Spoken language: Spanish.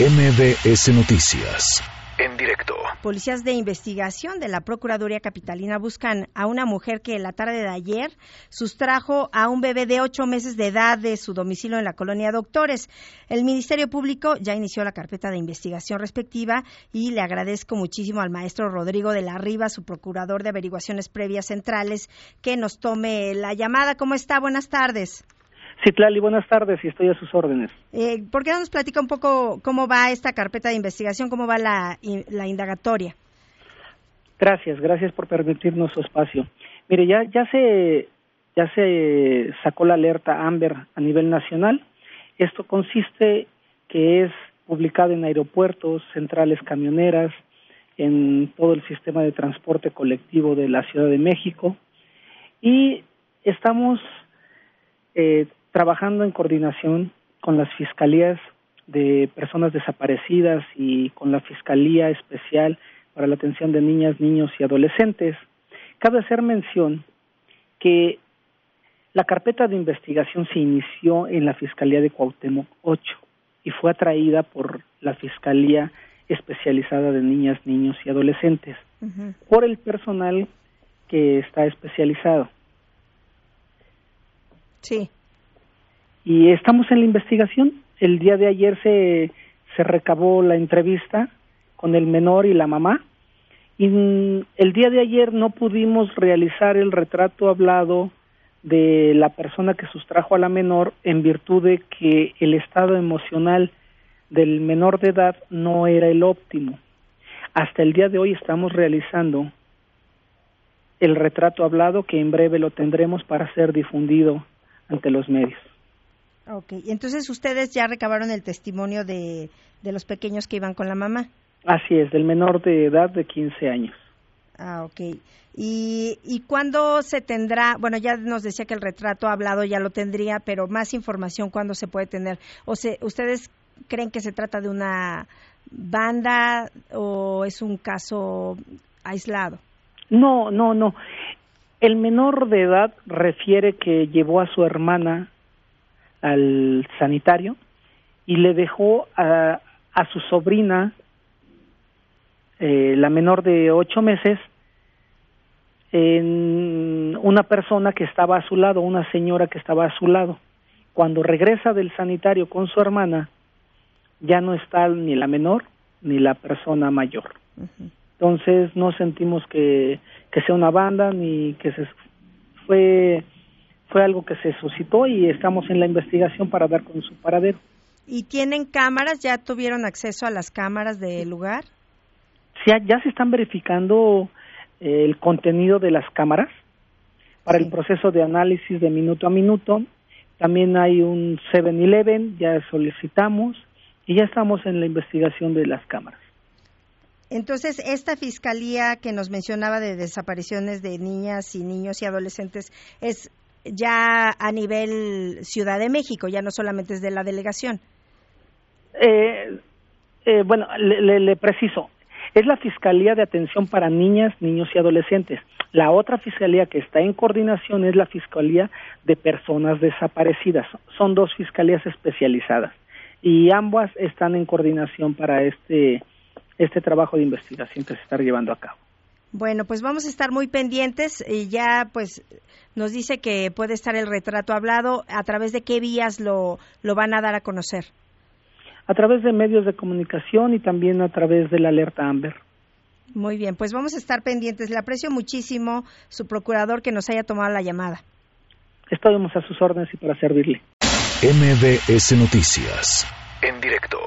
MBS Noticias. En directo. Policías de investigación de la Procuraduría Capitalina buscan a una mujer que la tarde de ayer sustrajo a un bebé de ocho meses de edad de su domicilio en la colonia Doctores. El Ministerio Público ya inició la carpeta de investigación respectiva y le agradezco muchísimo al maestro Rodrigo de la Riva, su procurador de averiguaciones previas centrales, que nos tome la llamada. ¿Cómo está? Buenas tardes. Citlali, buenas tardes y estoy a sus órdenes. Eh, ¿Por qué no nos platica un poco cómo va esta carpeta de investigación, cómo va la, la indagatoria? Gracias, gracias por permitirnos su espacio. Mire, ya, ya, se, ya se sacó la alerta Amber a nivel nacional. Esto consiste que es publicado en aeropuertos, centrales camioneras, en todo el sistema de transporte colectivo de la Ciudad de México y estamos eh, trabajando en coordinación con las fiscalías de personas desaparecidas y con la Fiscalía Especial para la Atención de Niñas, Niños y Adolescentes. Cabe hacer mención que la carpeta de investigación se inició en la Fiscalía de Cuauhtémoc 8 y fue atraída por la Fiscalía Especializada de Niñas, Niños y Adolescentes por el personal que está especializado. Sí y estamos en la investigación. El día de ayer se, recabó la entrevista con el menor y la mamá y el día de ayer no pudimos realizar el retrato hablado de la persona que sustrajo a la menor en virtud de que el estado emocional del menor de edad no era el óptimo. Hasta el día de hoy estamos realizando el retrato hablado que en breve lo tendremos para ser difundido ante los medios. Ok, entonces ustedes ya recabaron el testimonio de, de los pequeños que iban con la mamá. Así es, del menor de edad de 15 años. Ah, ok. ¿Y, ¿Y cuándo se tendrá? Bueno, ya nos decía que el retrato hablado ya lo tendría, pero más información, ¿cuándo se puede tener? O se, ¿Ustedes creen que se trata de una banda o es un caso aislado? No, no, no. El menor de edad refiere que llevó a su hermana al sanitario y le dejó a, a su sobrina, eh, la menor de ocho meses, en una persona que estaba a su lado, una señora que estaba a su lado. Cuando regresa del sanitario con su hermana, ya no está ni la menor ni la persona mayor. Entonces no sentimos que, que sea una banda ni que se fue fue algo que se suscitó y estamos en la investigación para dar con su paradero. ¿Y tienen cámaras? ¿Ya tuvieron acceso a las cámaras del lugar? Sí, ya se están verificando eh, el contenido de las cámaras para el proceso de análisis de minuto a minuto. También hay un 7-Eleven, ya solicitamos y ya estamos en la investigación de las cámaras. Entonces, esta fiscalía que nos mencionaba de desapariciones de niñas y niños y adolescentes es ya a nivel Ciudad de México, ya no solamente es de la delegación. Eh, eh, bueno, le, preciso, es la Fiscalía de Atención para Niñas, Niños y Adolescentes. La otra fiscalía que está en coordinación es la Fiscalía de Personas Desaparecidas. Son dos fiscalías especializadas y ambas están en coordinación para este, este trabajo de investigación que se está llevando a cabo. Bueno, pues vamos a estar muy pendientes y ya pues nos dice que puede estar el retrato hablado. ¿A través de qué vías lo, lo van a dar a conocer? A través de medios de comunicación y también a través de la alerta Amber. Muy bien, pues vamos a estar pendientes. Le aprecio muchísimo su procurador que nos haya tomado la llamada. Estamos a sus órdenes y para servirle. MBS Noticias, en directo.